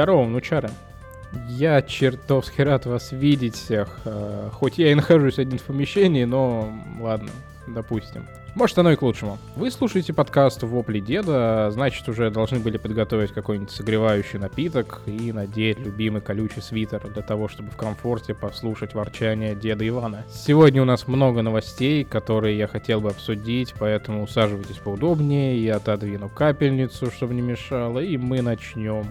Здорово, внучары. Я чертовски рад вас видеть всех. Э, хоть я и нахожусь один в помещении, но ладно, допустим. Может, оно и к лучшему. Вы слушаете подкаст «Вопли деда», значит, уже должны были подготовить какой-нибудь согревающий напиток и надеть любимый колючий свитер для того, чтобы в комфорте послушать ворчание деда Ивана. Сегодня у нас много новостей, которые я хотел бы обсудить, поэтому усаживайтесь поудобнее, я отодвину капельницу, чтобы не мешало, и мы начнем.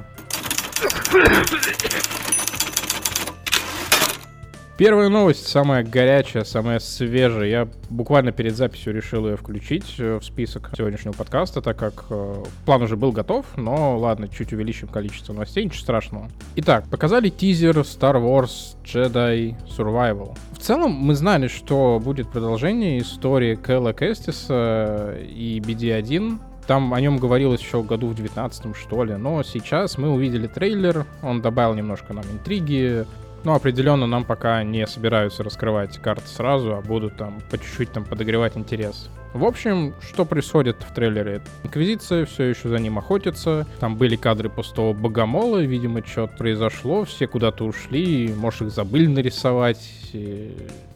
Первая новость, самая горячая, самая свежая. Я буквально перед записью решил ее включить э, в список сегодняшнего подкаста, так как э, план уже был готов, но ладно, чуть увеличим количество новостей, ничего страшного. Итак, показали тизер Star Wars Jedi Survival. В целом, мы знали, что будет продолжение истории Кэлла Кэстиса и BD-1, там о нем говорилось еще году в 19 что ли, но сейчас мы увидели трейлер, он добавил немножко нам интриги, ну, определенно нам пока не собираются раскрывать карты сразу, а будут там по чуть-чуть там подогревать интерес. В общем, что происходит в трейлере? Инквизиция все еще за ним охотится. Там были кадры пустого богомола, видимо, что-то произошло, все куда-то ушли, может, их забыли нарисовать.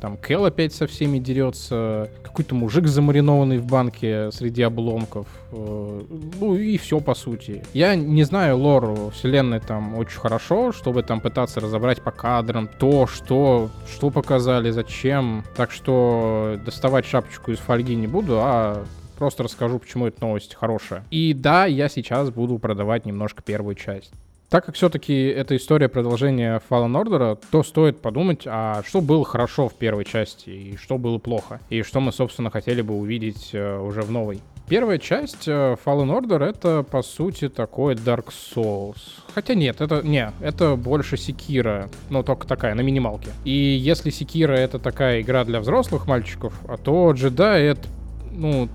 Там Кел опять со всеми дерется, какой-то мужик замаринованный в банке среди обломков. Э, ну и все, по сути. Я не знаю лор вселенной там очень хорошо, чтобы там пытаться разобрать по кадрам то, что, что показали, зачем. Так что доставать шапочку из фольги не буду буду, а просто расскажу, почему эта новость хорошая. И да, я сейчас буду продавать немножко первую часть. Так как все-таки это история продолжения Fallen Order, то стоит подумать, а что было хорошо в первой части, и что было плохо, и что мы, собственно, хотели бы увидеть э, уже в новой. Первая часть э, Fallen Order это, по сути, такой Dark Souls. Хотя нет, это не, это больше Секира, но только такая, на минималке. И если Секира это такая игра для взрослых мальчиков, а то Джедай это ну,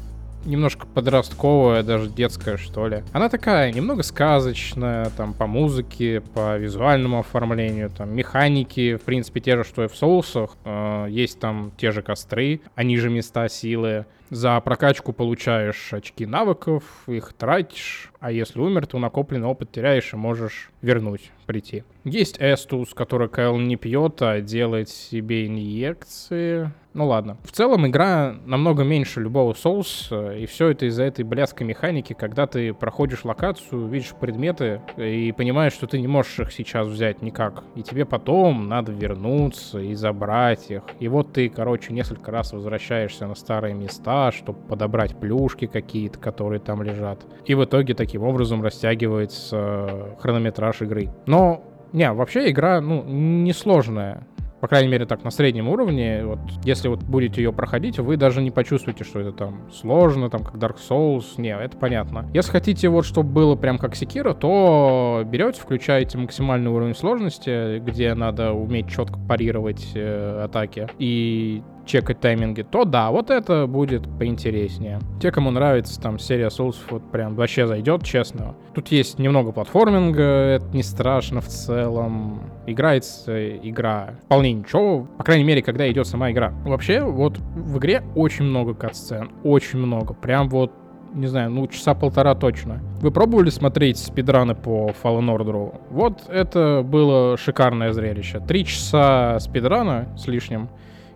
немножко подростковая, даже детская, что ли. Она такая, немного сказочная, там, по музыке, по визуальному оформлению, там, механики, в принципе, те же, что и в соусах. Э, есть там те же костры, они же места силы. За прокачку получаешь очки навыков, их тратишь, а если умер, то накопленный опыт теряешь и можешь вернуть, прийти. Есть Эстус, который Кайл не пьет, а делает себе инъекции. Ну ладно. В целом игра намного меньше любого соуса, и все это из-за этой блядской механики, когда ты проходишь локацию, видишь предметы и понимаешь, что ты не можешь их сейчас взять никак. И тебе потом надо вернуться и забрать их. И вот ты, короче, несколько раз возвращаешься на старые места, чтобы подобрать плюшки какие-то, которые там лежат. И в итоге таким образом растягивается э, хронометраж игры. Но не, вообще игра, ну, несложная по крайней мере, так, на среднем уровне, вот, если вот будете ее проходить, вы даже не почувствуете, что это там сложно, там, как Dark Souls, не, это понятно. Если хотите вот, чтобы было прям как Sekiro, то берете, включаете максимальный уровень сложности, где надо уметь четко парировать э, атаки, и чекать тайминги, то да, вот это будет поинтереснее. Те, кому нравится там серия Souls, вот прям вообще зайдет, честно. Тут есть немного платформинга, это не страшно в целом. Играется игра вполне ничего, по крайней мере, когда идет сама игра. Вообще, вот в игре очень много катсцен, очень много, прям вот не знаю, ну, часа полтора точно. Вы пробовали смотреть спидраны по Fallen Order? Вот это было шикарное зрелище. Три часа спидрана с лишним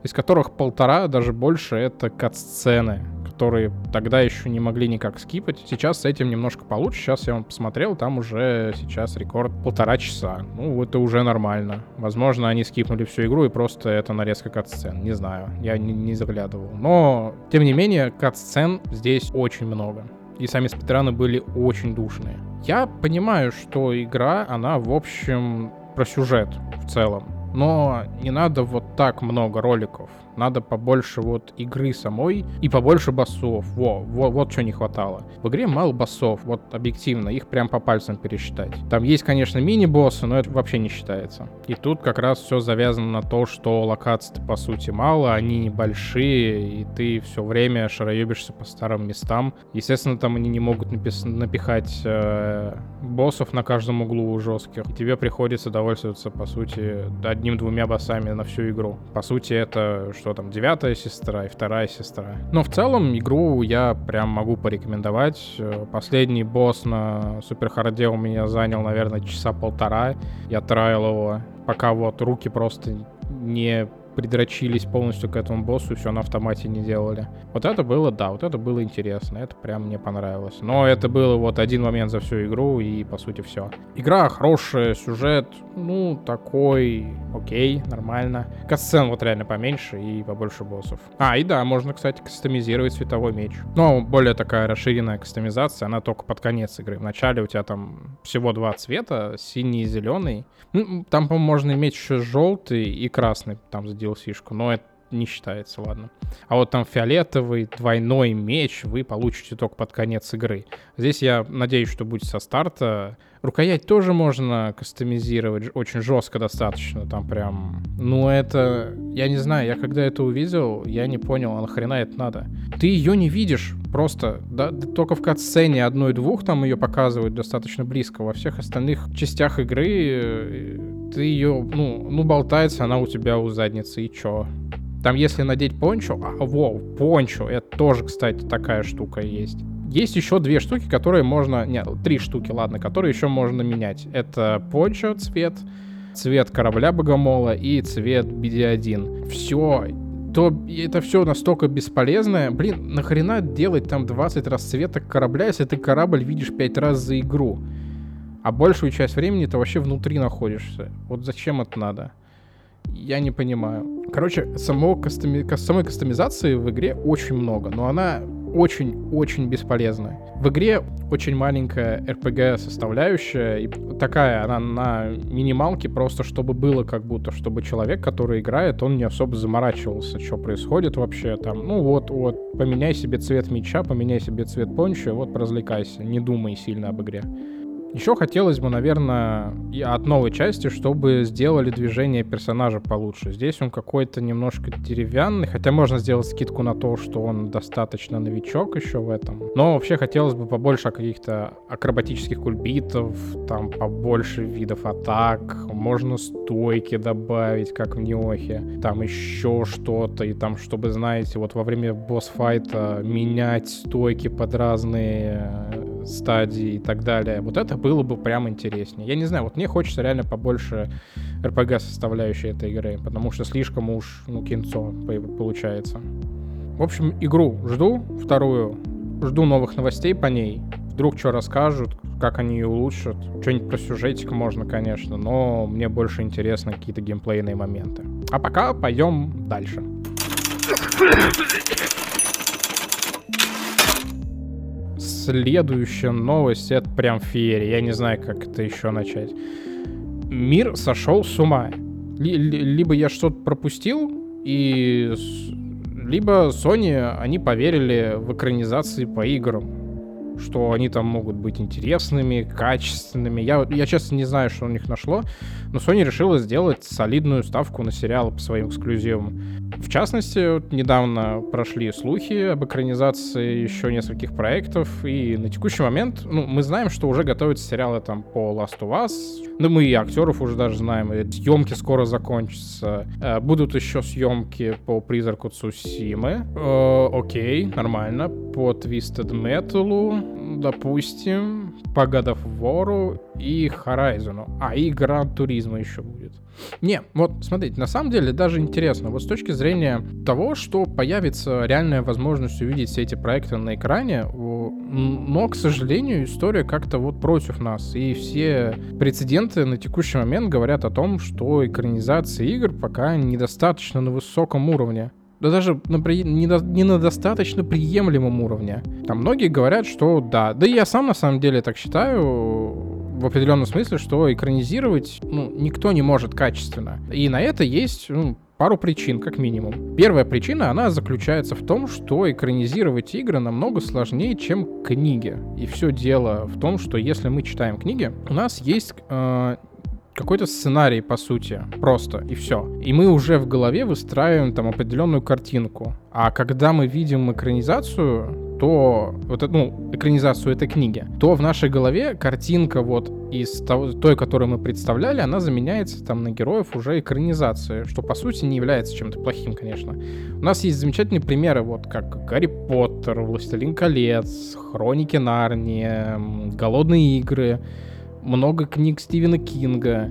из которых полтора, даже больше, это кат-сцены, которые тогда еще не могли никак скипать. Сейчас с этим немножко получше. Сейчас я вам посмотрел, там уже сейчас рекорд полтора часа. Ну, это уже нормально. Возможно, они скипнули всю игру и просто это нарезка кат-сцен. Не знаю, я не, не заглядывал. Но, тем не менее, кат-сцен здесь очень много. И сами спидраны были очень душные. Я понимаю, что игра, она, в общем, про сюжет в целом но не надо вот так много роликов. Надо побольше вот игры самой и побольше басов. Во, во, вот что не хватало. В игре мало басов, вот объективно, их прям по пальцам пересчитать. Там есть, конечно, мини-боссы, но это вообще не считается. И тут как раз все завязано на то, что локаций по сути мало, они небольшие, и ты все время шароебишься по старым местам. Естественно, там они не могут напис- напихать э, боссов на каждом углу жестких. И тебе приходится довольствоваться, по сути, одним-двумя боссами на всю игру. По сути, это что там девятая сестра и вторая сестра. Но в целом игру я прям могу порекомендовать. Последний босс на Суперхарде у меня занял, наверное, часа полтора. Я траил его, пока вот руки просто не придрочились полностью к этому боссу, все на автомате не делали. Вот это было, да, вот это было интересно, это прям мне понравилось. Но это было вот один момент за всю игру, и по сути все. Игра хорошая, сюжет, ну, такой, окей, нормально. Касцен вот реально поменьше и побольше боссов. А, и да, можно, кстати, кастомизировать световой меч. Но более такая расширенная кастомизация, она только под конец игры. В начале у тебя там всего два цвета, синий и зеленый. Ну, там, по-моему, можно иметь еще желтый и красный, там за DLC-шку, но это не считается, ладно. А вот там фиолетовый двойной меч вы получите только под конец игры. Здесь я надеюсь, что будет со старта. Рукоять тоже можно кастомизировать очень жестко достаточно, там прям... Ну это... Я не знаю, я когда это увидел, я не понял, а нахрена это надо. Ты ее не видишь просто, да, только в катсцене одной-двух там ее показывают достаточно близко. Во всех остальных частях игры э, ты ее, ну, ну болтается она у тебя у задницы, и чё? Там, если надеть пончо, а, воу, пончо, это тоже, кстати, такая штука есть. Есть еще две штуки, которые можно... Нет, три штуки, ладно, которые еще можно менять. Это пончо цвет, цвет корабля Богомола и цвет BD1. Все, то это все настолько бесполезное. Блин, нахрена делать там 20 расцветок корабля, если ты корабль видишь 5 раз за игру? А большую часть времени ты вообще внутри находишься. Вот зачем это надо? Я не понимаю. Короче, самого кастоми... самой кастомизации в игре очень много, но она очень-очень бесполезная. В игре очень маленькая RPG составляющая, и такая она на минималке, просто чтобы было как будто, чтобы человек, который играет, он не особо заморачивался, что происходит вообще там. Ну вот, вот, поменяй себе цвет меча, поменяй себе цвет понча, вот развлекайся, не думай сильно об игре. Еще хотелось бы, наверное, и от новой части, чтобы сделали движение персонажа получше. Здесь он какой-то немножко деревянный, хотя можно сделать скидку на то, что он достаточно новичок еще в этом. Но вообще хотелось бы побольше каких-то акробатических кульбитов, там побольше видов атак, можно стойки добавить, как в Неохе, там еще что-то, и там, чтобы, знаете, вот во время босс-файта менять стойки под разные э, стадии и так далее. Вот это было бы прям интереснее. Я не знаю, вот мне хочется реально побольше RPG составляющей этой игры, потому что слишком уж, ну, кинцо получается. В общем, игру жду, вторую. Жду новых новостей по ней. Вдруг что расскажут, как они ее улучшат. Что-нибудь про сюжетик можно, конечно, но мне больше интересны какие-то геймплейные моменты. А пока пойдем дальше. Следующая новость, это прям феерия. Я не знаю, как это еще начать. Мир сошел с ума. Либо я что-то пропустил, и либо Sony, они поверили в экранизации по играм что они там могут быть интересными, качественными. Я, я честно не знаю, что у них нашло, но Sony решила сделать солидную ставку на сериалы по своим эксклюзивам. В частности, вот недавно прошли слухи об экранизации еще нескольких проектов, и на текущий момент, ну, мы знаем, что уже готовятся сериалы там по Last of Us, ну, мы и актеров уже даже знаем, и съемки скоро закончатся. Э, будут еще съемки по Призраку Цусимы. Э, окей, нормально. По Twisted Metal допустим, по God of War и Horizon. А, и Гран Туризма еще будет. Не, вот смотрите, на самом деле даже интересно, вот с точки зрения того, что появится реальная возможность увидеть все эти проекты на экране, но, к сожалению, история как-то вот против нас. И все прецеденты на текущий момент говорят о том, что экранизация игр пока недостаточно на высоком уровне да даже на при... не, на... не на достаточно приемлемом уровне. Там многие говорят, что да. Да и я сам на самом деле так считаю в определенном смысле, что экранизировать ну, никто не может качественно. И на это есть ну, пару причин, как минимум. Первая причина, она заключается в том, что экранизировать игры намного сложнее, чем книги. И все дело в том, что если мы читаем книги, у нас есть э, какой-то сценарий, по сути, просто, и все. И мы уже в голове выстраиваем там определенную картинку. А когда мы видим экранизацию, то, вот, ну, экранизацию этой книги, то в нашей голове картинка вот из того, той, которую мы представляли, она заменяется там на героев уже экранизации, что по сути не является чем-то плохим, конечно. У нас есть замечательные примеры, вот как Гарри Поттер, Властелин колец, Хроники Нарнии, Голодные игры, много книг Стивена Кинга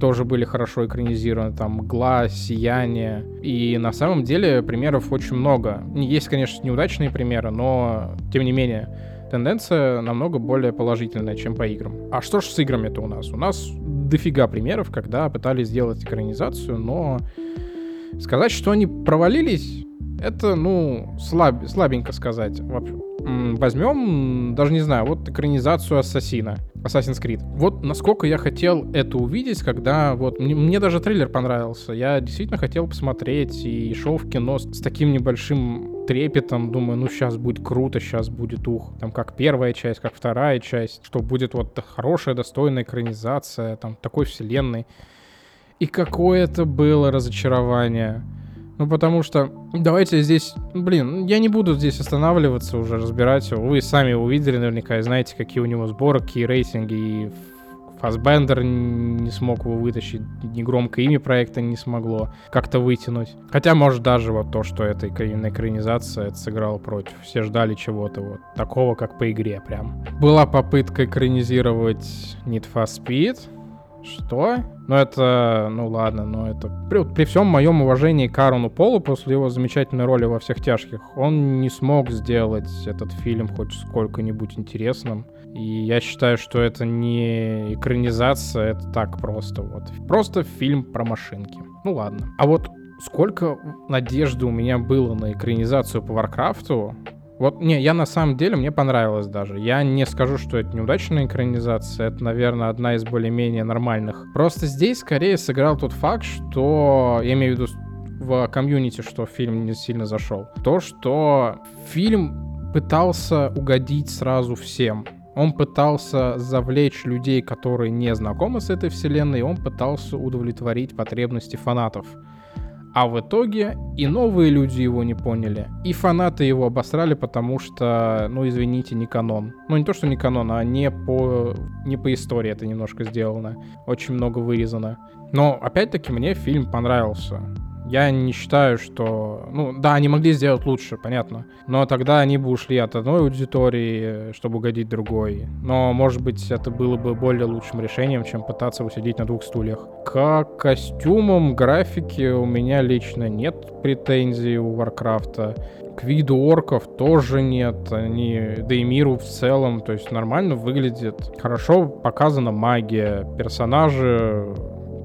тоже были хорошо экранизированы, там «Мгла», «Сияние». И на самом деле примеров очень много. Есть, конечно, неудачные примеры, но тем не менее тенденция намного более положительная, чем по играм. А что ж с играми-то у нас? У нас дофига примеров, когда пытались сделать экранизацию, но сказать, что они провалились, это, ну, слаб, слабенько сказать. Возьмем, даже не знаю, вот экранизацию Ассасина, Assassin's Creed. Вот насколько я хотел это увидеть, когда вот... Мне, мне даже трейлер понравился. Я действительно хотел посмотреть и шел в кино с, с таким небольшим трепетом. Думаю, ну сейчас будет круто, сейчас будет ух. Там как первая часть, как вторая часть. Что будет вот хорошая, достойная экранизация, там такой вселенной. И какое это было разочарование. Ну, потому что, давайте здесь, блин, я не буду здесь останавливаться уже, разбирать его. Вы сами увидели наверняка и знаете, какие у него сборки и рейтинги, и Фасбендер не смог его вытащить, ни громкое имя проекта не смогло как-то вытянуть. Хотя, может, даже вот то, что это экранизация, это сыграло против. Все ждали чего-то вот такого, как по игре прям. Была попытка экранизировать Need for Speed, что? Ну это, ну ладно, но это... При, при всем моем уважении к Аарону Полу после его замечательной роли во «Всех тяжких», он не смог сделать этот фильм хоть сколько-нибудь интересным. И я считаю, что это не экранизация, это так просто вот. Просто фильм про машинки. Ну ладно. А вот сколько надежды у меня было на экранизацию по Варкрафту, вот, не, я на самом деле, мне понравилось даже. Я не скажу, что это неудачная экранизация, это, наверное, одна из более-менее нормальных. Просто здесь скорее сыграл тот факт, что, я имею в виду в комьюнити, что фильм не сильно зашел. То, что фильм пытался угодить сразу всем. Он пытался завлечь людей, которые не знакомы с этой вселенной, он пытался удовлетворить потребности фанатов. А в итоге и новые люди его не поняли, и фанаты его обосрали, потому что, ну извините, не канон. Ну не то, что не канон, а не по, не по истории это немножко сделано. Очень много вырезано. Но опять-таки мне фильм понравился. Я не считаю, что... Ну, да, они могли сделать лучше, понятно. Но тогда они бы ушли от одной аудитории, чтобы угодить другой. Но, может быть, это было бы более лучшим решением, чем пытаться усидеть на двух стульях. К костюмам, графике у меня лично нет претензий у Варкрафта. К виду орков тоже нет. Они, да и миру в целом, то есть нормально выглядит. Хорошо показана магия. Персонажи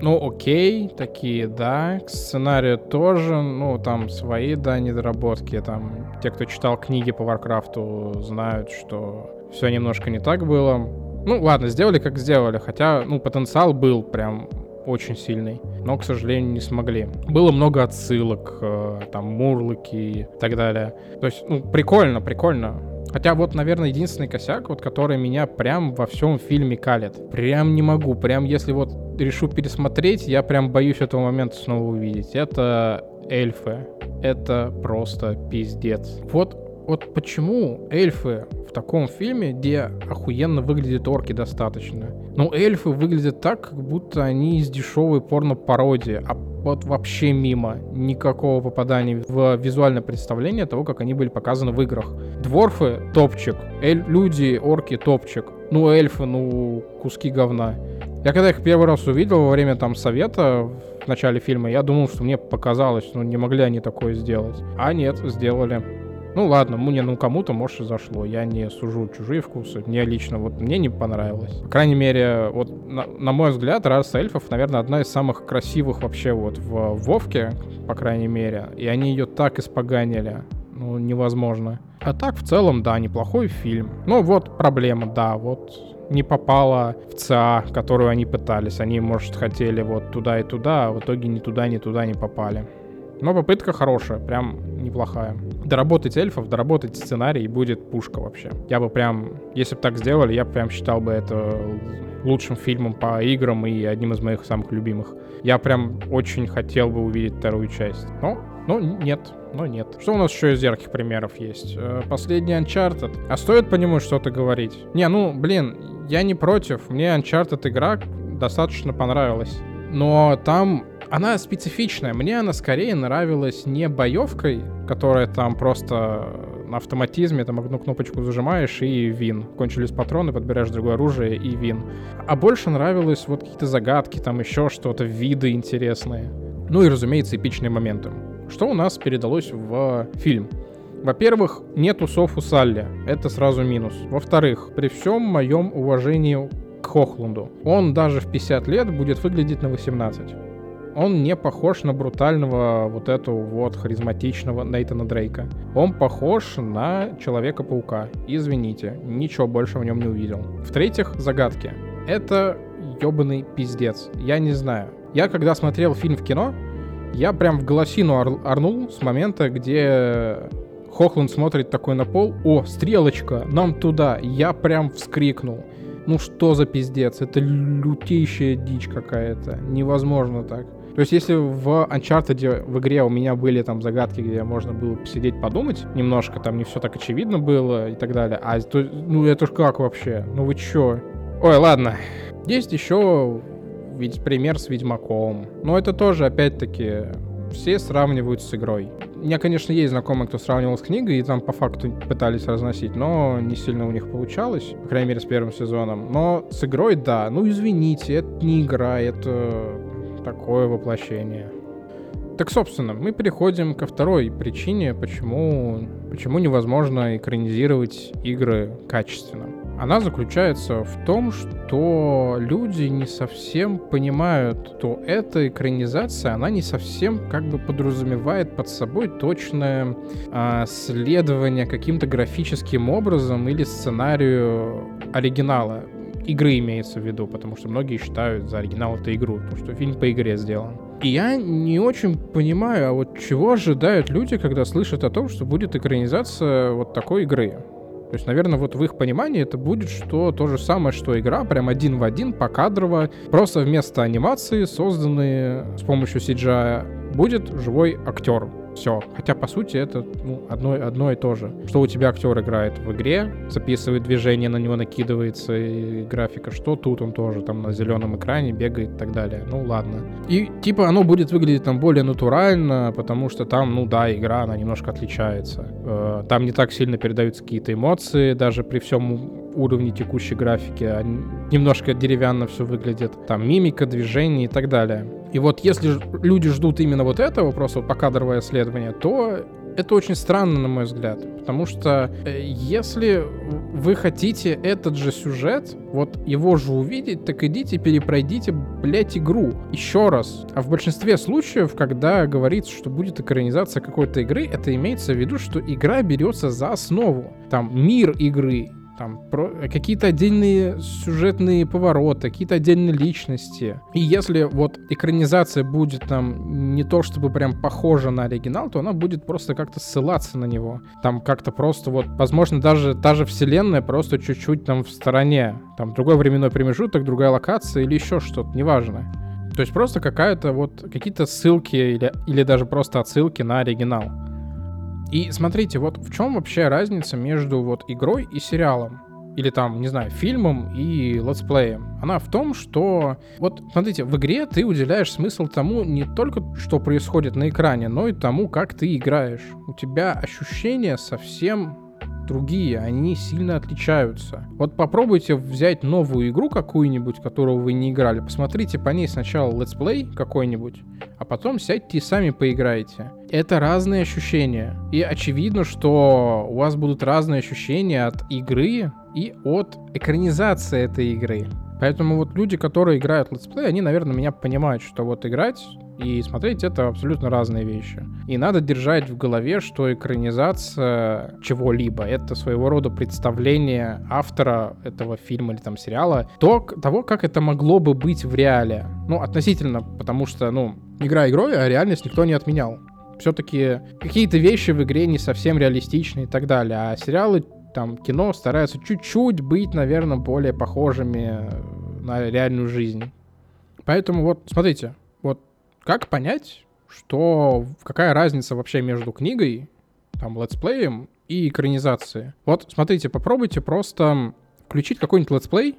ну, окей, такие, да. К сценарию тоже, ну, там свои, да, недоработки. Там те, кто читал книги по Варкрафту, знают, что все немножко не так было. Ну, ладно, сделали как сделали, хотя, ну, потенциал был прям очень сильный, но, к сожалению, не смогли. Было много отсылок, э, там, мурлоки и так далее. То есть, ну, прикольно, прикольно. Хотя вот, наверное, единственный косяк, вот который меня прям во всем фильме калит. Прям не могу. Прям если вот решу пересмотреть, я прям боюсь этого момента снова увидеть. Это эльфы. Это просто пиздец. Вот вот почему эльфы в таком фильме, где охуенно выглядят орки достаточно. Ну, эльфы выглядят так, как будто они из дешевой порно-пародии, а вот вообще мимо. Никакого попадания в визуальное представление того, как они были показаны в играх. Дворфы — топчик. Эль люди, орки — топчик. Ну, эльфы, ну, куски говна. Я когда их первый раз увидел во время там совета в начале фильма, я думал, что мне показалось, ну не могли они такое сделать. А нет, сделали. Ну ладно, мне, ну кому-то, может, и зашло. Я не сужу чужие вкусы. Мне лично, вот мне не понравилось. По крайней мере, вот на, на мой взгляд, раса эльфов, наверное, одна из самых красивых вообще вот в Вовке, по крайней мере. И они ее так испоганили. Ну, невозможно. А так, в целом, да, неплохой фильм. Ну, вот проблема, да, вот не попала в ЦА, которую они пытались. Они, может, хотели вот туда и туда, а в итоге ни туда, ни туда не попали. Но попытка хорошая, прям неплохая. Доработать эльфов, доработать сценарий, и будет пушка вообще. Я бы прям, если бы так сделали, я прям считал бы это лучшим фильмом по играм и одним из моих самых любимых. Я прям очень хотел бы увидеть вторую часть. Но, но нет, но нет. Что у нас еще из ярких примеров есть? Э, последний Uncharted. А стоит по нему что-то говорить? Не, ну, блин, я не против. Мне Uncharted игра достаточно понравилась. Но там она специфичная. Мне она скорее нравилась не боевкой, которая там просто на автоматизме, там одну кнопочку зажимаешь и вин. Кончились патроны, подбираешь другое оружие и вин. А больше нравилось вот какие-то загадки, там еще что-то, виды интересные. Ну и, разумеется, эпичные моменты. Что у нас передалось в фильм? Во-первых, нет усов у Салли. Это сразу минус. Во-вторых, при всем моем уважении к Хохлунду, он даже в 50 лет будет выглядеть на 18 он не похож на брутального вот этого вот харизматичного Нейтана Дрейка. Он похож на Человека-паука. Извините, ничего больше в нем не увидел. В-третьих, загадки. Это ебаный пиздец. Я не знаю. Я когда смотрел фильм в кино, я прям в голосину ор- орнул с момента, где Хохланд смотрит такой на пол. О, стрелочка, нам туда. Я прям вскрикнул. Ну что за пиздец? Это лютейшая дичь какая-то. Невозможно так. То есть, если в Uncharted в игре у меня были там загадки, где можно было посидеть, подумать немножко, там не все так очевидно было и так далее, а то, ну это ж как вообще? Ну вы чё? Ой, ладно. Есть еще ведь пример с Ведьмаком. Но это тоже, опять-таки, все сравнивают с игрой. У меня, конечно, есть знакомые, кто сравнивал с книгой, и там по факту пытались разносить, но не сильно у них получалось, по крайней мере, с первым сезоном. Но с игрой, да, ну извините, это не игра, это такое воплощение. Так, собственно, мы переходим ко второй причине, почему, почему невозможно экранизировать игры качественно. Она заключается в том, что люди не совсем понимают, что эта экранизация, она не совсем как бы подразумевает под собой точное а, следование каким-то графическим образом или сценарию оригинала игры имеется в виду, потому что многие считают за оригинал это игру, потому что фильм по игре сделан. И я не очень понимаю, а вот чего ожидают люди, когда слышат о том, что будет экранизация вот такой игры. То есть, наверное, вот в их понимании это будет что то же самое, что игра, прям один в один, покадрово, просто вместо анимации, созданные с помощью CGI, будет живой актер. Все. Хотя, по сути, это ну, одно, одно и то же. Что у тебя актер играет в игре, записывает движение, на него накидывается и графика, что тут он тоже там на зеленом экране бегает и так далее. Ну, ладно. И, типа, оно будет выглядеть там более натурально, потому что там, ну да, игра, она немножко отличается. Э, там не так сильно передаются какие-то эмоции, даже при всем уровне текущей графики, а немножко деревянно все выглядит. Там мимика, движение и так далее. И вот если люди ждут именно вот этого, просто вот покадровое исследование, то это очень странно, на мой взгляд. Потому что э, если вы хотите этот же сюжет, вот его же увидеть, так идите перепройдите, блядь, игру. Еще раз. А в большинстве случаев, когда говорится, что будет экранизация какой-то игры, это имеется в виду, что игра берется за основу. Там мир игры, там про какие-то отдельные сюжетные повороты, какие-то отдельные личности. И если вот экранизация будет там не то чтобы прям похожа на оригинал, то она будет просто как-то ссылаться на него. Там как-то просто вот, возможно, даже та же вселенная просто чуть-чуть там в стороне. Там другой временной промежуток, другая локация или еще что-то, неважно. То есть просто какая-то вот какие-то ссылки или, или даже просто отсылки на оригинал. И смотрите, вот в чем вообще разница между вот игрой и сериалом? или там, не знаю, фильмом и летсплеем. Она в том, что вот, смотрите, в игре ты уделяешь смысл тому не только, что происходит на экране, но и тому, как ты играешь. У тебя ощущения совсем другие, они сильно отличаются. Вот попробуйте взять новую игру какую-нибудь, которую вы не играли, посмотрите по ней сначала летсплей какой-нибудь, а потом сядьте и сами поиграйте. Это разные ощущения. И очевидно, что у вас будут разные ощущения от игры и от экранизации этой игры. Поэтому вот люди, которые играют в летсплей, они, наверное, меня понимают, что вот играть и смотреть это абсолютно разные вещи. И надо держать в голове, что экранизация чего-либо — это своего рода представление автора этого фильма или там сериала то, того, как это могло бы быть в реале. Ну, относительно, потому что, ну, игра игрой, а реальность никто не отменял. Все-таки какие-то вещи в игре не совсем реалистичны и так далее, а сериалы там кино стараются чуть-чуть быть, наверное, более похожими на реальную жизнь. Поэтому вот, смотрите, вот как понять, что какая разница вообще между книгой, там, летсплеем и экранизацией. Вот, смотрите, попробуйте просто включить какой-нибудь летсплей,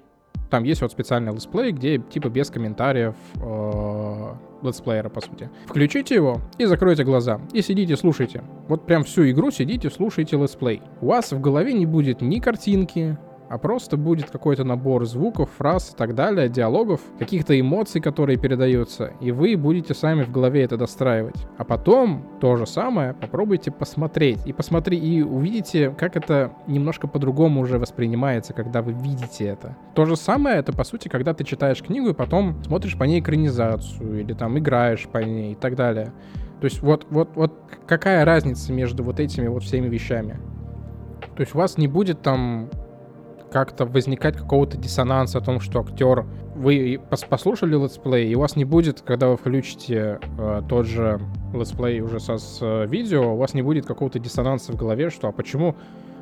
там есть вот специальный летсплей, где типа без комментариев э, летсплеера, по сути. Включите его и закройте глаза. И сидите, слушайте. Вот прям всю игру сидите, слушайте летсплей. У вас в голове не будет ни картинки, а просто будет какой-то набор звуков, фраз и так далее, диалогов, каких-то эмоций, которые передаются, и вы будете сами в голове это достраивать. А потом то же самое попробуйте посмотреть. И посмотри, и увидите, как это немножко по-другому уже воспринимается, когда вы видите это. То же самое это, по сути, когда ты читаешь книгу и потом смотришь по ней экранизацию, или там играешь по ней и так далее. То есть вот, вот, вот какая разница между вот этими вот всеми вещами? То есть у вас не будет там как-то возникать какого-то диссонанса о том, что актер... Вы послушали летсплей, и у вас не будет, когда вы включите э, тот же летсплей уже со, с э, видео, у вас не будет какого-то диссонанса в голове, что а почему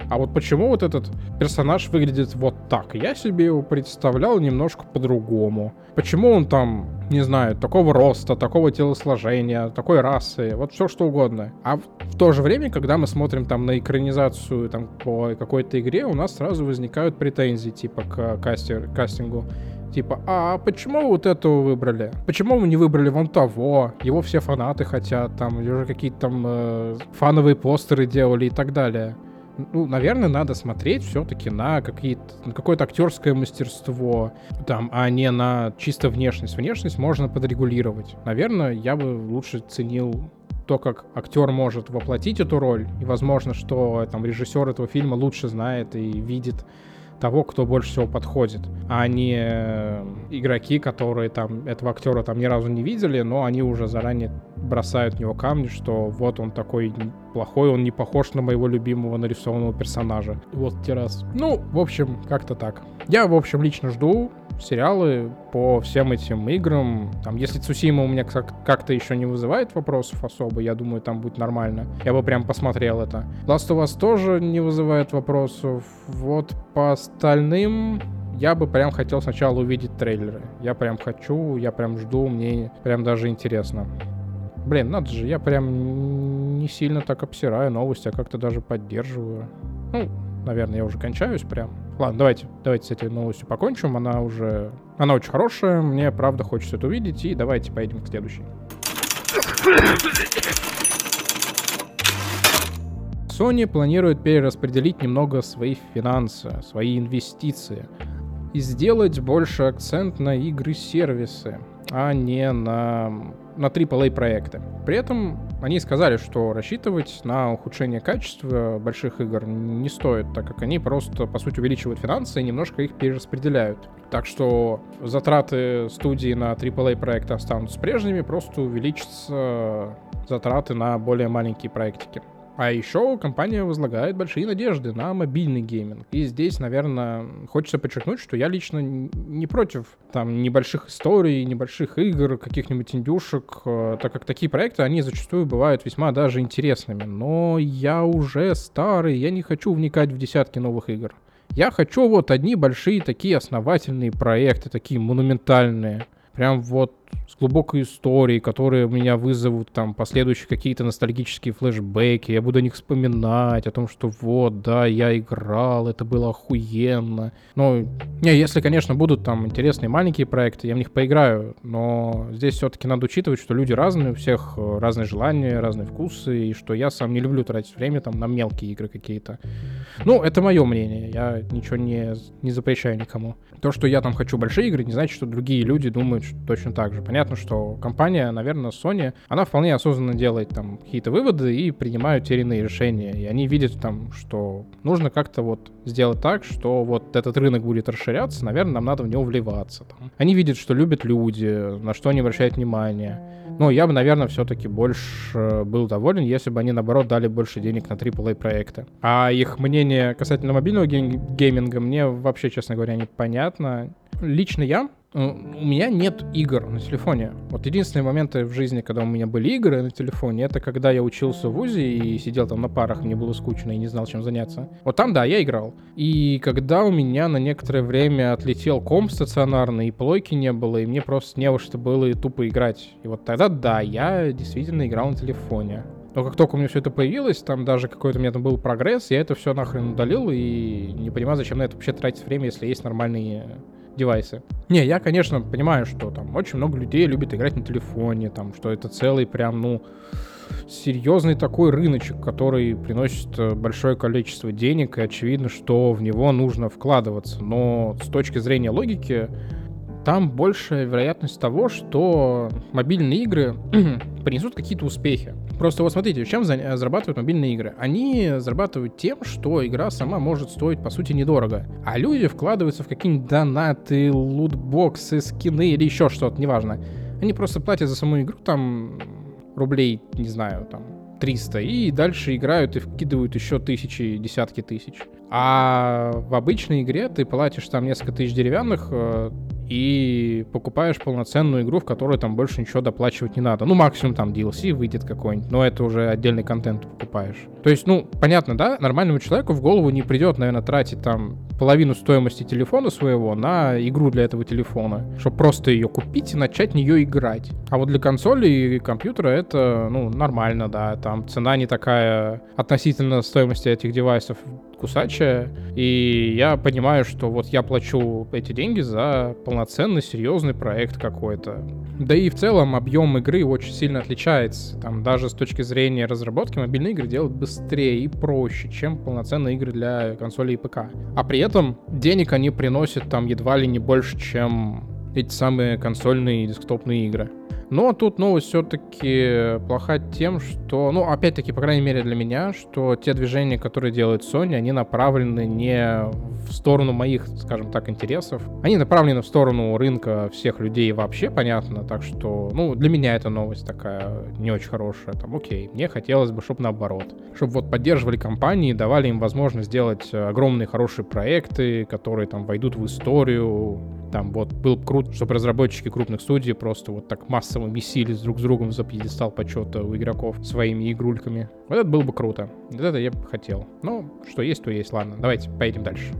а вот почему вот этот персонаж выглядит вот так? Я себе его представлял немножко по-другому. Почему он там, не знаю, такого роста, такого телосложения, такой расы, вот все что угодно. А в, в то же время, когда мы смотрим там на экранизацию там по какой-то игре, у нас сразу возникают претензии типа к кастер, кастингу. Типа, а почему вот этого выбрали? Почему вы не выбрали вон того? Его все фанаты хотят, там, уже какие-то там э, фановые постеры делали и так далее ну, наверное, надо смотреть все-таки на какие-то на какое-то актерское мастерство, там, а не на чисто внешность. Внешность можно подрегулировать. Наверное, я бы лучше ценил то, как актер может воплотить эту роль, и возможно, что там режиссер этого фильма лучше знает и видит того, кто больше всего подходит, а не э, игроки, которые там этого актера там ни разу не видели, но они уже заранее бросают в него камни, что вот он такой плохой, он не похож на моего любимого нарисованного персонажа. Вот террас. Ну, в общем, как-то так. Я, в общем, лично жду сериалы по всем этим играм. Там, если Цусима у меня как-то еще не вызывает вопросов особо, я думаю, там будет нормально. Я бы прям посмотрел это. Last of Us тоже не вызывает вопросов. Вот по остальным я бы прям хотел сначала увидеть трейлеры. Я прям хочу, я прям жду, мне прям даже интересно. Блин, надо же, я прям не сильно так обсираю новости, а как-то даже поддерживаю. Ну, наверное, я уже кончаюсь прям. Ладно, давайте, давайте с этой новостью покончим. Она уже... Она очень хорошая, мне правда хочется это увидеть, и давайте поедем к следующей. Sony планирует перераспределить немного свои финансы, свои инвестиции и сделать больше акцент на игры-сервисы, а не на, на AAA проекты. При этом они сказали, что рассчитывать на ухудшение качества больших игр не стоит, так как они просто, по сути, увеличивают финансы и немножко их перераспределяют. Так что затраты студии на AAA проекты останутся прежними, просто увеличатся затраты на более маленькие проектики. А еще компания возлагает большие надежды на мобильный гейминг. И здесь, наверное, хочется подчеркнуть, что я лично не против там небольших историй, небольших игр, каких-нибудь индюшек, э, так как такие проекты, они зачастую бывают весьма даже интересными. Но я уже старый, я не хочу вникать в десятки новых игр. Я хочу вот одни большие такие основательные проекты, такие монументальные. Прям вот с глубокой историей, которые меня вызовут там последующие какие-то ностальгические флешбеки. Я буду о них вспоминать, о том, что вот, да, я играл, это было охуенно. Ну, не, если, конечно, будут там интересные маленькие проекты, я в них поиграю, но здесь все-таки надо учитывать, что люди разные, у всех э, разные желания, разные вкусы, и что я сам не люблю тратить время там на мелкие игры какие-то. Ну, это мое мнение, я ничего не, не запрещаю никому. То, что я там хочу большие игры, не значит, что другие люди думают точно так же. Понятно, что компания, наверное, Sony, она вполне осознанно делает там какие-то выводы и принимают те или иные решения. И они видят там, что нужно как-то вот сделать так, что вот этот рынок будет расширяться, наверное, нам надо в него вливаться. Там. Они видят, что любят люди, на что они обращают внимание. Но я бы, наверное, все-таки больше был доволен, если бы они, наоборот, дали больше денег на AAA проекты. А их мнение касательно мобильного гейминга мне вообще, честно говоря, непонятно. Лично я у меня нет игр на телефоне. Вот единственные моменты в жизни, когда у меня были игры на телефоне, это когда я учился в ВУЗе и сидел там на парах, мне было скучно и не знал, чем заняться. Вот там, да, я играл. И когда у меня на некоторое время отлетел комп стационарный, и плойки не было, и мне просто не во что было и тупо играть. И вот тогда, да, я действительно играл на телефоне. Но как только у меня все это появилось, там даже какой-то у меня там был прогресс, я это все нахрен удалил и не понимаю, зачем на это вообще тратить время, если есть нормальные девайсы. Не, я, конечно, понимаю, что там очень много людей любит играть на телефоне, там, что это целый прям, ну, серьезный такой рыночек, который приносит э, большое количество денег, и очевидно, что в него нужно вкладываться. Но с точки зрения логики, там большая вероятность того, что мобильные игры принесут какие-то успехи. Просто вот смотрите, чем зарабатывают мобильные игры? Они зарабатывают тем, что игра сама может стоить, по сути, недорого. А люди вкладываются в какие-нибудь донаты, лутбоксы, скины или еще что-то, неважно. Они просто платят за саму игру там рублей, не знаю, там 300, и дальше играют и вкидывают еще тысячи, десятки тысяч. А в обычной игре ты платишь там несколько тысяч деревянных, э, и покупаешь полноценную игру, в которой там больше ничего доплачивать не надо. Ну, максимум там DLC выйдет какой-нибудь, но это уже отдельный контент покупаешь. То есть, ну, понятно, да, нормальному человеку в голову не придет, наверное, тратить там половину стоимости телефона своего на игру для этого телефона, чтобы просто ее купить и начать в нее играть. А вот для консоли и компьютера это, ну, нормально, да, там цена не такая относительно стоимости этих девайсов кусачая, и я понимаю, что вот я плачу эти деньги за полноценный, серьезный проект какой-то. Да и в целом объем игры очень сильно отличается. Там даже с точки зрения разработки мобильные игры делают быстрее и проще, чем полноценные игры для консолей и ПК. А при этом денег они приносят там едва ли не больше, чем эти самые консольные и десктопные игры. Но тут новость все-таки плоха тем, что, ну, опять-таки, по крайней мере для меня, что те движения, которые делает Sony, они направлены не в сторону моих, скажем так, интересов. Они направлены в сторону рынка всех людей вообще, понятно. Так что, ну, для меня эта новость такая не очень хорошая. Там, окей, мне хотелось бы, чтобы наоборот. Чтобы вот поддерживали компании, давали им возможность сделать огромные хорошие проекты, которые там войдут в историю. Там вот был круто, чтобы разработчики крупных студий просто вот так массово массово месились друг с другом за пьедестал почета у игроков своими игрульками. Вот это было бы круто. Вот это я бы хотел. Ну, что есть, то есть. Ладно, давайте поедем дальше.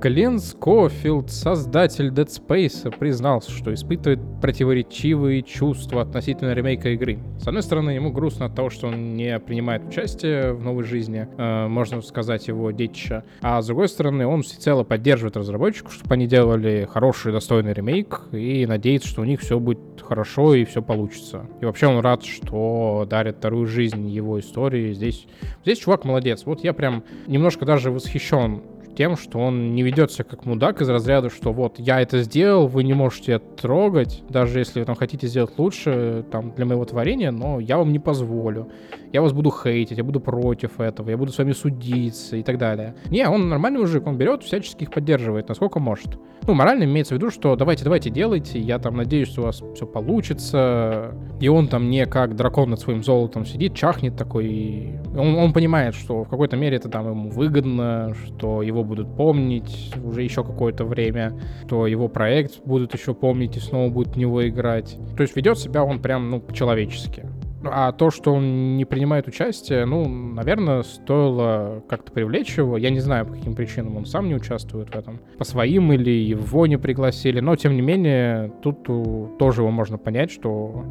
Глен Скофилд, создатель Dead Space, признался, что испытывает противоречивые чувства относительно ремейка игры. С одной стороны, ему грустно от того, что он не принимает участие в новой жизни, э, можно сказать, его детища. А с другой стороны, он всецело поддерживает разработчиков, чтобы они делали хороший, достойный ремейк, и надеется, что у них все будет хорошо и все получится. И вообще он рад, что дарит вторую жизнь его истории. Здесь, здесь чувак молодец. Вот я прям немножко даже восхищен тем, что он не ведется как мудак из разряда, что вот я это сделал, вы не можете это трогать, даже если вы там хотите сделать лучше там, для моего творения, но я вам не позволю. Я вас буду хейтить, я буду против этого, я буду с вами судиться и так далее. Не, он нормальный мужик, он берет, всячески их поддерживает, насколько может. Ну, морально имеется в виду, что давайте, давайте, делайте, я там надеюсь, что у вас все получится. И он там не как дракон над своим золотом сидит, чахнет такой. Он, он понимает, что в какой-то мере это там ему выгодно, что его будут помнить уже еще какое-то время, что его проект будут еще помнить и снова будут в него играть. То есть ведет себя он прям, ну, по-человечески. А то, что он не принимает участие, ну, наверное, стоило как-то привлечь его. Я не знаю, по каким причинам он сам не участвует в этом. По своим или его не пригласили. Но, тем не менее, тут тоже его можно понять, что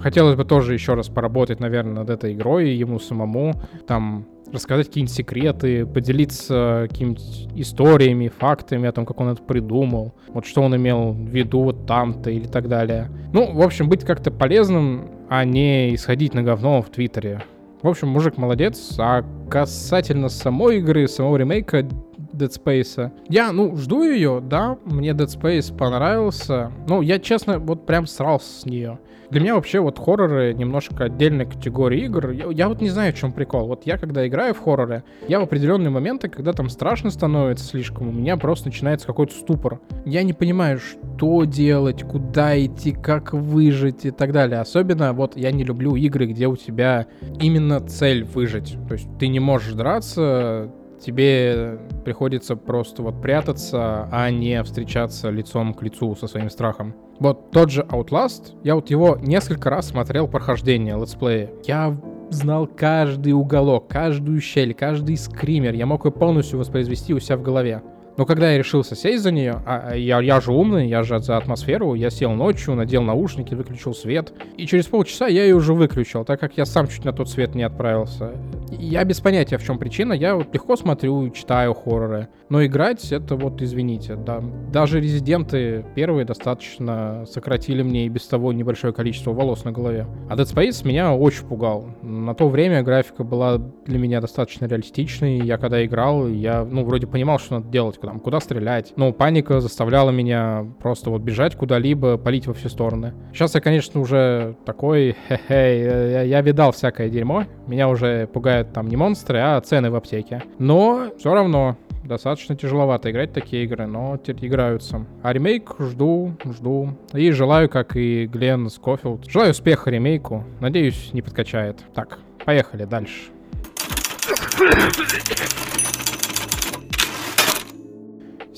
хотелось бы тоже еще раз поработать, наверное, над этой игрой ему самому. Там рассказать какие-нибудь секреты, поделиться какими-нибудь историями, фактами о том, как он это придумал, вот что он имел в виду вот там-то или так далее. Ну, в общем, быть как-то полезным, а не исходить на говно в Твиттере. В общем, мужик молодец, а касательно самой игры, самого ремейка Dead Space, я, ну, жду ее, да, мне Dead Space понравился, ну, я, честно, вот прям срался с нее. Для меня вообще вот хорроры немножко отдельная категория игр. Я, я вот не знаю, в чем прикол. Вот я, когда играю в хорроры, я в определенные моменты, когда там страшно становится слишком, у меня просто начинается какой-то ступор. Я не понимаю, что делать, куда идти, как выжить и так далее. Особенно вот я не люблю игры, где у тебя именно цель выжить. То есть ты не можешь драться, тебе приходится просто вот прятаться, а не встречаться лицом к лицу со своим страхом. Вот тот же Outlast, я вот его несколько раз смотрел прохождение летсплея. Я знал каждый уголок, каждую щель, каждый скример. Я мог ее полностью воспроизвести у себя в голове. Но когда я решился сесть за нее, а, а я, я же умный, я же за атмосферу, я сел ночью, надел наушники, выключил свет, и через полчаса я ее уже выключил, так как я сам чуть на тот свет не отправился. Я без понятия, в чем причина, я вот легко смотрю, читаю хорроры, но играть это вот, извините, да. Даже резиденты первые достаточно сократили мне и без того небольшое количество волос на голове. А Dead Space меня очень пугал. На то время графика была для меня достаточно реалистичной, я когда играл, я, ну, вроде понимал, что надо делать, там, куда стрелять. Но паника заставляла меня просто вот бежать куда-либо, палить во все стороны. Сейчас я, конечно, уже такой, хе-хе, я, я видал всякое дерьмо. Меня уже пугают там не монстры, а цены в аптеке. Но все равно достаточно тяжеловато играть такие игры, но играются. А ремейк жду, жду. И желаю, как и Глен Скофилд, желаю успеха ремейку. Надеюсь, не подкачает. Так, поехали дальше.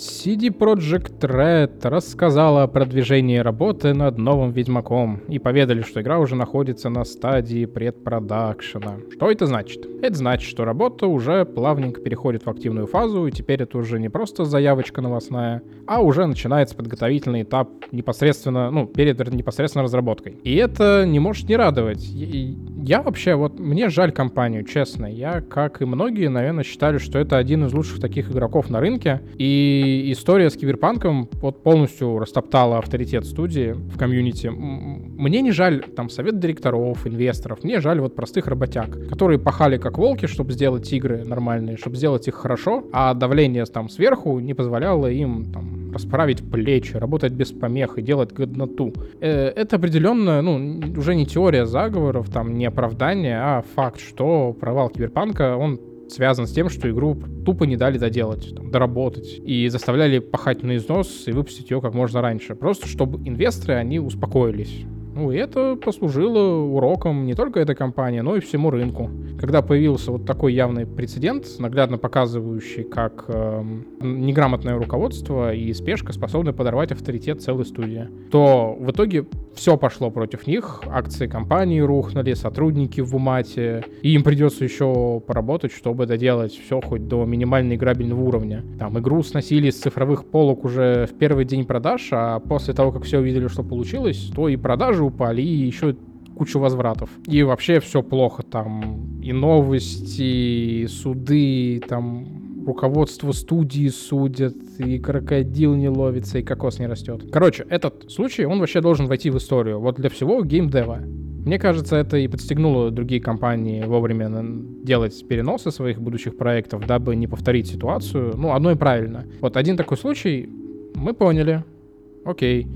CD Projekt Red рассказала о продвижении работы над новым Ведьмаком и поведали, что игра уже находится на стадии предпродакшена. Что это значит? Это значит, что работа уже плавненько переходит в активную фазу, и теперь это уже не просто заявочка новостная, а уже начинается подготовительный этап непосредственно, ну, перед непосредственно разработкой. И это не может не радовать. Я вообще, вот, мне жаль компанию, честно. Я, как и многие, наверное, считали, что это один из лучших таких игроков на рынке, и история с Киберпанком вот полностью растоптала авторитет студии в комьюнити. Мне не жаль там совет директоров, инвесторов, мне жаль вот простых работяг, которые пахали как волки, чтобы сделать игры нормальные, чтобы сделать их хорошо, а давление там сверху не позволяло им там расправить плечи, работать без помех и делать годноту. Э, это определенно, ну, уже не теория заговоров, там, не оправдание, а факт, что провал Киберпанка, он связан с тем, что игру тупо не дали доделать, там, доработать, и заставляли пахать на износ и выпустить ее как можно раньше. Просто чтобы инвесторы, они успокоились. Ну, и это послужило уроком не только этой компании, но и всему рынку. Когда появился вот такой явный прецедент, наглядно показывающий, как э, неграмотное руководство и спешка способны подорвать авторитет целой студии, то в итоге все пошло против них, акции компании рухнули, сотрудники в умате, и им придется еще поработать, чтобы доделать все хоть до минимально играбельного уровня. Там игру сносили с цифровых полок уже в первый день продаж, а после того, как все увидели, что получилось, то и продажи продажи упали, и еще кучу возвратов. И вообще все плохо там. И новости, и суды, там руководство студии судят, и крокодил не ловится, и кокос не растет. Короче, этот случай, он вообще должен войти в историю. Вот для всего геймдева. Мне кажется, это и подстегнуло другие компании вовремя делать переносы своих будущих проектов, дабы не повторить ситуацию. Ну, одно и правильно. Вот один такой случай, мы поняли. Окей.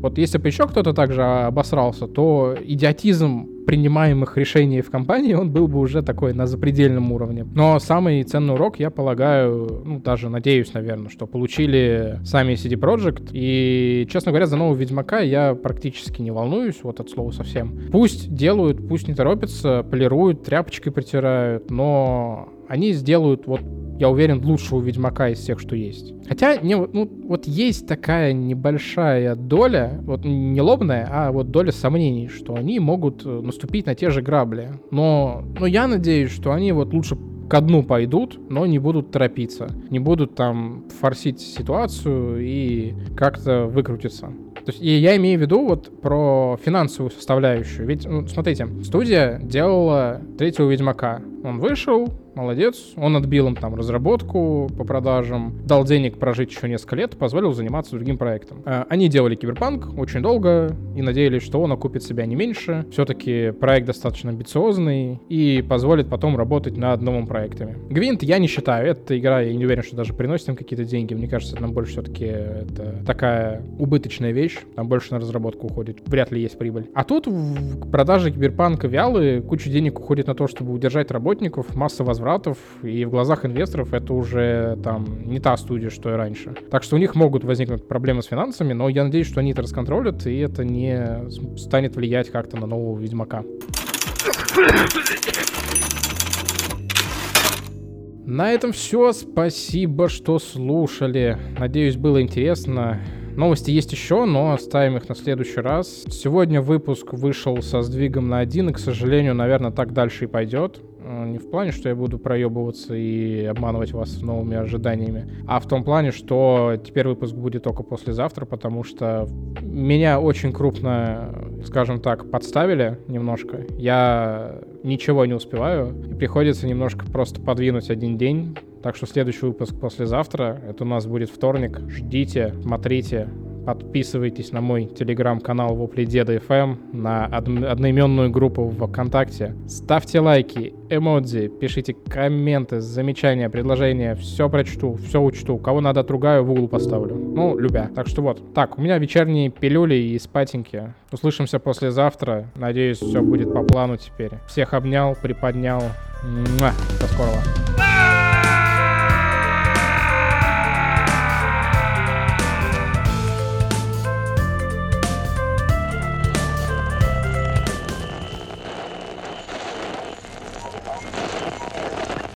Вот если бы еще кто-то также обосрался, то идиотизм принимаемых решений в компании, он был бы уже такой на запредельном уровне. Но самый ценный урок, я полагаю, ну, даже надеюсь, наверное, что получили сами CD Projekt. И, честно говоря, за нового Ведьмака я практически не волнуюсь, вот от слова совсем. Пусть делают, пусть не торопятся, полируют, тряпочкой притирают, но они сделают вот я уверен, лучшего Ведьмака из всех, что есть. Хотя, не, ну, вот есть такая небольшая доля, вот не лобная, а вот доля сомнений, что они могут э, наступить на те же грабли. Но, но я надеюсь, что они вот лучше ко дну пойдут, но не будут торопиться. Не будут там форсить ситуацию и как-то выкрутиться. То есть, и я имею в виду вот про финансовую составляющую. Ведь, ну, смотрите, студия делала третьего Ведьмака. Он вышел, молодец. Он отбил им там разработку по продажам, дал денег прожить еще несколько лет, позволил заниматься другим проектом. Э, они делали Киберпанк очень долго и надеялись, что он окупит себя не меньше. Все-таки проект достаточно амбициозный и позволит потом работать над новым проектами. Гвинт я не считаю. Эта игра, я не уверен, что даже приносит им какие-то деньги. Мне кажется, нам больше все-таки это такая убыточная вещь. Там больше на разработку уходит. Вряд ли есть прибыль. А тут в продаже Киберпанка вялые, куча денег уходит на то, чтобы удержать работников, масса возвратов и в глазах инвесторов это уже там не та студия, что и раньше. Так что у них могут возникнуть проблемы с финансами, но я надеюсь, что они это расконтролят, и это не станет влиять как-то на нового Ведьмака. На этом все. Спасибо, что слушали. Надеюсь, было интересно. Новости есть еще, но оставим их на следующий раз. Сегодня выпуск вышел со сдвигом на один, и, к сожалению, наверное, так дальше и пойдет. Э, не в плане, что я буду проебываться и обманывать вас новыми ожиданиями, а в том плане, что теперь выпуск будет только послезавтра, потому что меня очень крупно, скажем так, подставили немножко. Я ничего не успеваю, и приходится немножко просто подвинуть один день. Так что следующий выпуск послезавтра, это у нас будет вторник. Ждите, смотрите, Подписывайтесь на мой телеграм-канал Вопли Деда FM, на одноименную группу в ВКонтакте. Ставьте лайки, эмодзи, пишите комменты, замечания, предложения. Все прочту, все учту. Кого надо отругаю, в угол поставлю. Ну, любя. Так что вот. Так, у меня вечерние пилюли и спатеньки. Услышимся послезавтра. Надеюсь, все будет по плану теперь. Всех обнял, приподнял. Муа. До скорого.